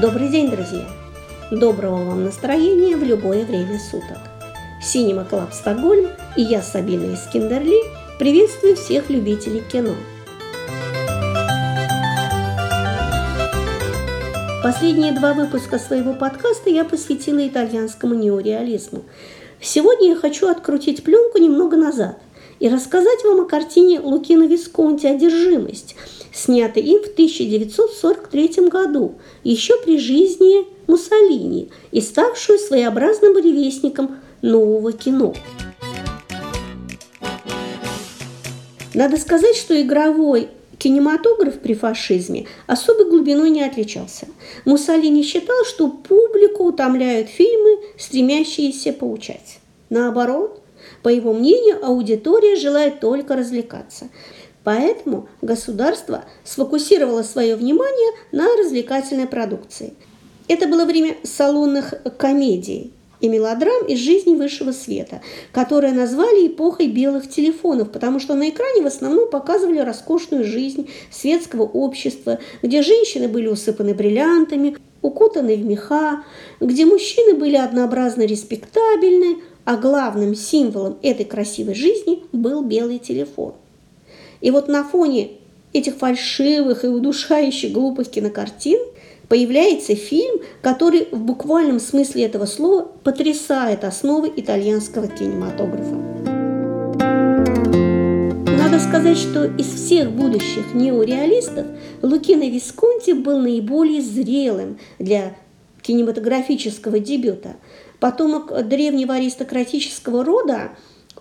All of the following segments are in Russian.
Добрый день, друзья! Доброго вам настроения в любое время суток. Cinema Club Стокгольм и я, Сабина из Киндерли, приветствую всех любителей кино. Последние два выпуска своего подкаста я посвятила итальянскому неореализму. Сегодня я хочу открутить пленку немного назад и рассказать вам о картине Лукино Висконти «Одержимость», снятой им в 1943 году, еще при жизни Муссолини, и ставшую своеобразным буревестником нового кино. Надо сказать, что игровой кинематограф при фашизме особой глубиной не отличался. Муссолини считал, что публику утомляют фильмы, стремящиеся поучать. Наоборот, по его мнению, аудитория желает только развлекаться. Поэтому государство сфокусировало свое внимание на развлекательной продукции. Это было время салонных комедий и мелодрам из жизни высшего света, которые назвали эпохой белых телефонов, потому что на экране в основном показывали роскошную жизнь светского общества, где женщины были усыпаны бриллиантами, укутаны в меха, где мужчины были однообразно респектабельны, а главным символом этой красивой жизни был белый телефон. И вот на фоне этих фальшивых и удушающих глупых кинокартин появляется фильм, который в буквальном смысле этого слова потрясает основы итальянского кинематографа. Надо сказать, что из всех будущих неореалистов Лукино Висконти был наиболее зрелым для кинематографического дебюта – потомок древнего аристократического рода,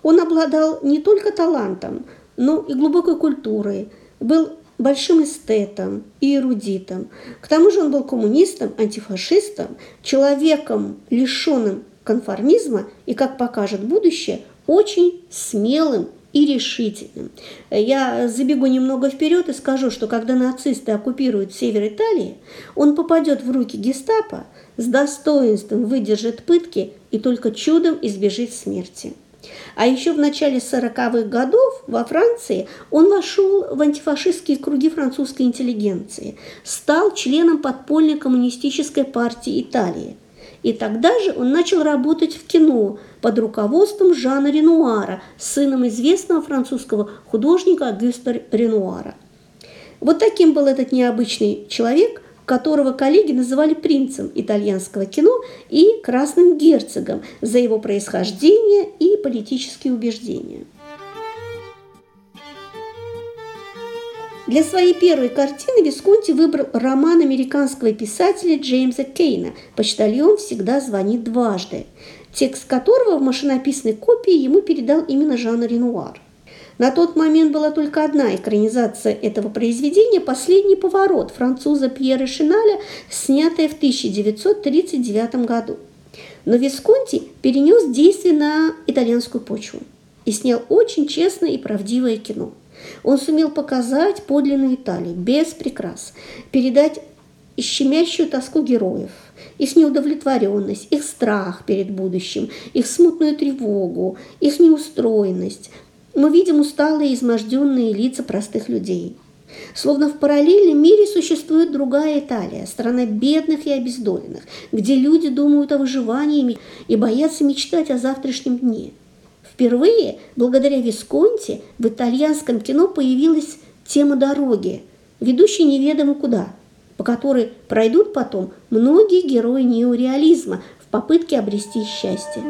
он обладал не только талантом, но и глубокой культурой, был большим эстетом и эрудитом. К тому же он был коммунистом, антифашистом, человеком, лишенным конформизма и, как покажет будущее, очень смелым и решительным. Я забегу немного вперед и скажу, что когда нацисты оккупируют север Италии, он попадет в руки гестапо, с достоинством выдержит пытки и только чудом избежит смерти. А еще в начале 40-х годов во Франции он вошел в антифашистские круги французской интеллигенции, стал членом подпольной коммунистической партии Италии. И тогда же он начал работать в кино под руководством Жана Ренуара, сыном известного французского художника Агюста Ренуара. Вот таким был этот необычный человек, которого коллеги называли принцем итальянского кино и красным герцогом за его происхождение и политические убеждения. Для своей первой картины Висконти выбрал роман американского писателя Джеймса Кейна «Почтальон всегда звонит дважды», текст которого в машинописной копии ему передал именно Жан Ренуар. На тот момент была только одна экранизация этого произведения «Последний поворот» француза Пьера Шиналя, снятая в 1939 году. Но Висконти перенес действие на итальянскую почву и снял очень честное и правдивое кино. Он сумел показать подлинную Италию без прикрас, передать щемящую тоску героев, их неудовлетворенность, их страх перед будущим, их смутную тревогу, их неустроенность, мы видим усталые изможденные лица простых людей. Словно в параллельном мире существует другая Италия, страна бедных и обездоленных, где люди думают о выживании и боятся мечтать о завтрашнем дне. Впервые, благодаря Висконти, в итальянском кино появилась тема дороги, ведущей неведомо куда, по которой пройдут потом многие герои неореализма в попытке обрести счастье.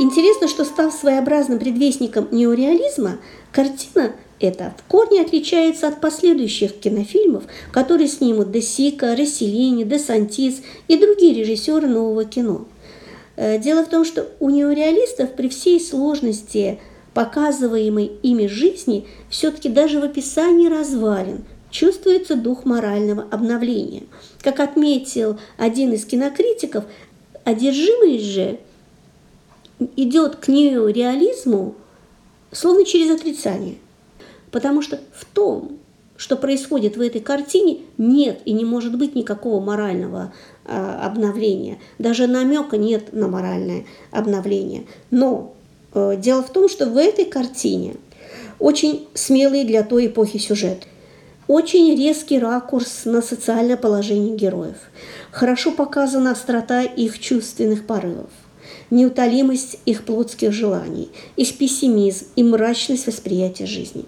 Интересно, что став своеобразным предвестником неореализма, картина эта в корне отличается от последующих кинофильмов, которые снимут Де Сика, Расселини, Де Сантис и другие режиссеры нового кино. Э, дело в том, что у неореалистов при всей сложности показываемой ими жизни все-таки даже в описании развалин чувствуется дух морального обновления. Как отметил один из кинокритиков, одержимость же – идет к неореализму словно через отрицание. Потому что в том, что происходит в этой картине, нет и не может быть никакого морального э, обновления. Даже намека нет на моральное обновление. Но э, дело в том, что в этой картине очень смелый для той эпохи сюжет. Очень резкий ракурс на социальное положение героев. Хорошо показана острота их чувственных порывов неутолимость их плотских желаний, их пессимизм и мрачность восприятия жизни.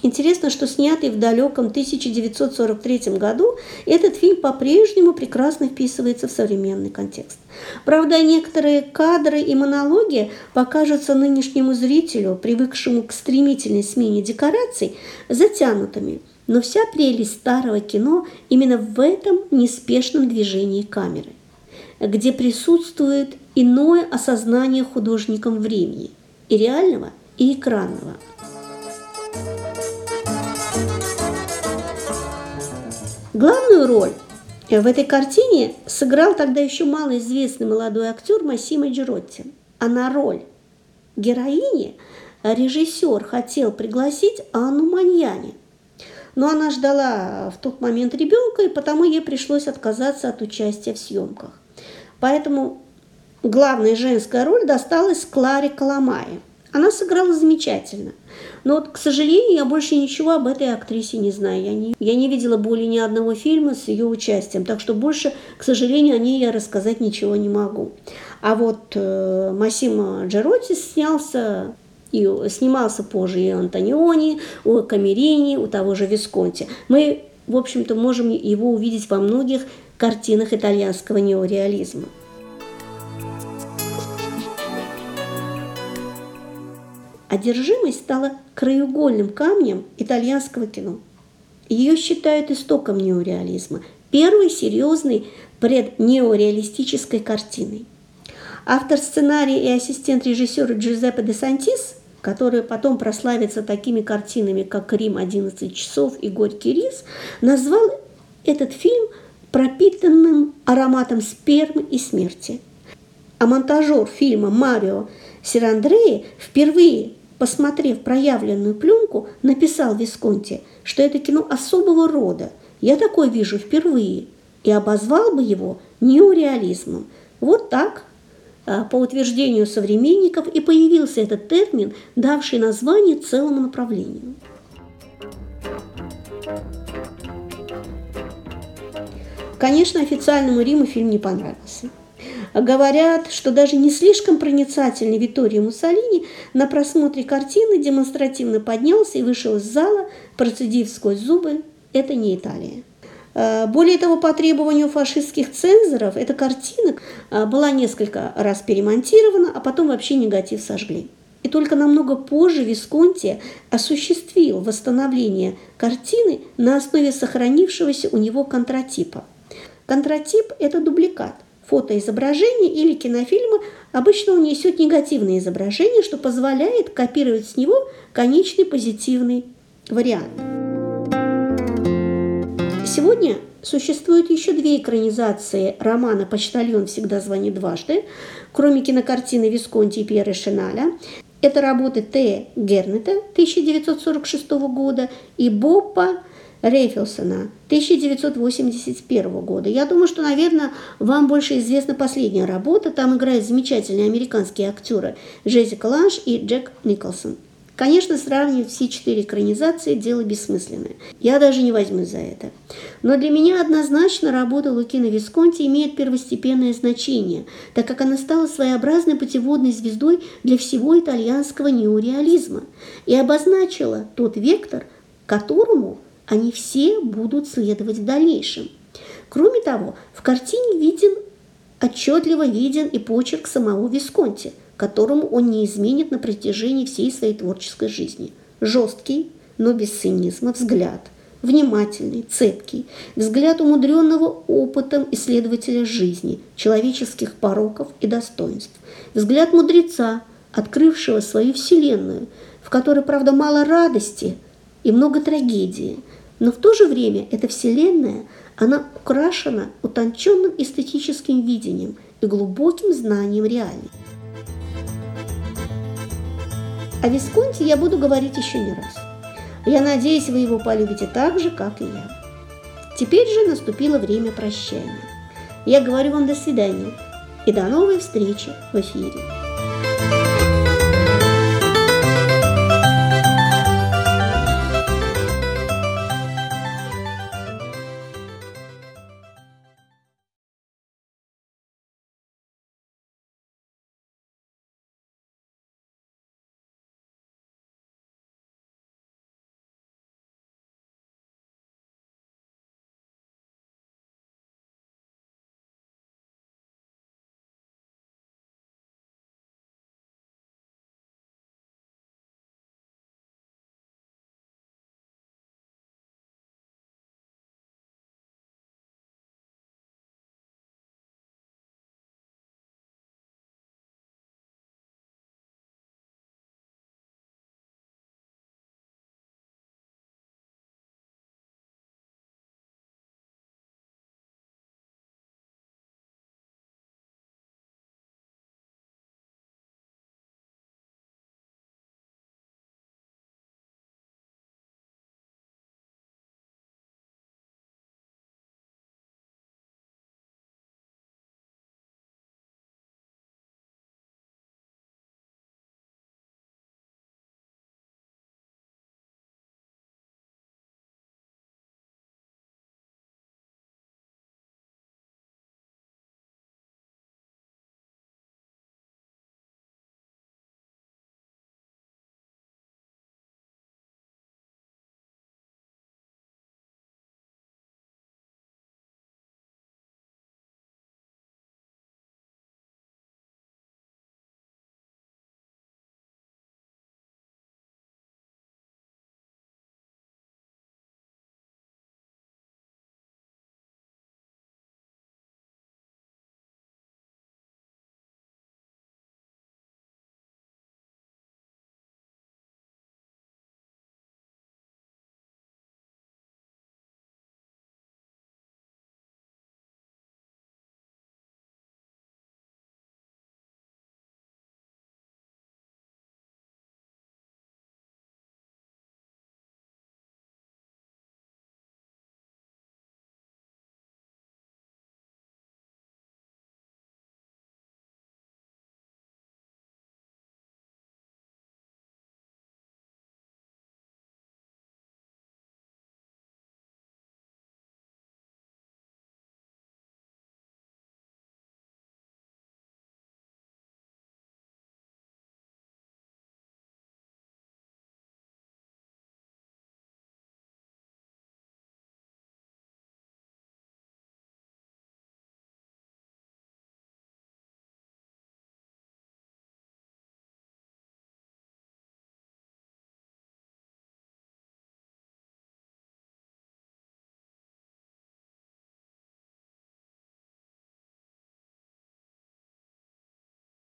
Интересно, что снятый в далеком 1943 году, этот фильм по-прежнему прекрасно вписывается в современный контекст. Правда, некоторые кадры и монологи покажутся нынешнему зрителю, привыкшему к стремительной смене декораций, затянутыми. Но вся прелесть старого кино именно в этом неспешном движении камеры, где присутствует иное осознание художником времени, и реального, и экранного – Главную роль в этой картине сыграл тогда еще малоизвестный молодой актер Массимо Джеротти. А на роль героини режиссер хотел пригласить Анну Маньяни. Но она ждала в тот момент ребенка, и потому ей пришлось отказаться от участия в съемках. Поэтому главная женская роль досталась Кларе Коломае. Она сыграла замечательно – но вот, к сожалению, я больше ничего об этой актрисе не знаю. Я не, я не видела более ни одного фильма с ее участием, так что больше, к сожалению, о ней я рассказать ничего не могу. А вот э, Массимо Джеротти снялся и снимался позже и Антониони, у Камерини, у того же Висконти. Мы, в общем-то, можем его увидеть во многих картинах итальянского неореализма. Одержимость стала краеугольным камнем итальянского кино. Ее считают истоком неореализма, первой серьезной преднеореалистической картиной. Автор сценария и ассистент режиссера Джузеппе де Сантис, который потом прославится такими картинами, как «Рим 11 часов» и «Горький рис», назвал этот фильм пропитанным ароматом спермы и смерти. А монтажер фильма Марио Сирандреи впервые посмотрев проявленную пленку, написал Висконти, что это кино особого рода. Я такое вижу впервые. И обозвал бы его неореализмом. Вот так, а, по утверждению современников, и появился этот термин, давший название целому направлению. Конечно, официальному Риму фильм не понравился. Говорят, что даже не слишком проницательный Витторио Муссолини на просмотре картины демонстративно поднялся и вышел из зала, процедив сквозь зубы «это не Италия». Э, более того, по требованию фашистских цензоров эта картина э, была несколько раз перемонтирована, а потом вообще негатив сожгли. И только намного позже Висконти осуществил восстановление картины на основе сохранившегося у него контратипа. Контратип – это дубликат фотоизображение или кинофильма обычно он несет негативное изображение, что позволяет копировать с него конечный позитивный вариант. Сегодня существует еще две экранизации романа «Почтальон всегда звонит дважды», кроме кинокартины Висконти и Пьера Шиналя. Это работы Т. Гернета 1946 года и Боппа Рейфелсона 1981 года. Я думаю, что, наверное, вам больше известна последняя работа. Там играют замечательные американские актеры Джессика Ланш и Джек Николсон. Конечно, сравнивать все четыре экранизации – дело бессмысленное. Я даже не возьмусь за это. Но для меня однозначно работа Лукина Висконти имеет первостепенное значение, так как она стала своеобразной путеводной звездой для всего итальянского неореализма и обозначила тот вектор, которому – они все будут следовать в дальнейшем. Кроме того, в картине виден, отчетливо виден и почерк самого Висконти, которому он не изменит на протяжении всей своей творческой жизни. Жесткий, но без цинизма взгляд, внимательный, цепкий, взгляд умудренного опытом исследователя жизни, человеческих пороков и достоинств, взгляд мудреца, открывшего свою вселенную, в которой, правда, мало радости и много трагедии, но в то же время эта вселенная, она украшена утонченным эстетическим видением и глубоким знанием реальности. О Висконте я буду говорить еще не раз. Я надеюсь, вы его полюбите так же, как и я. Теперь же наступило время прощания. Я говорю вам до свидания и до новой встречи в эфире.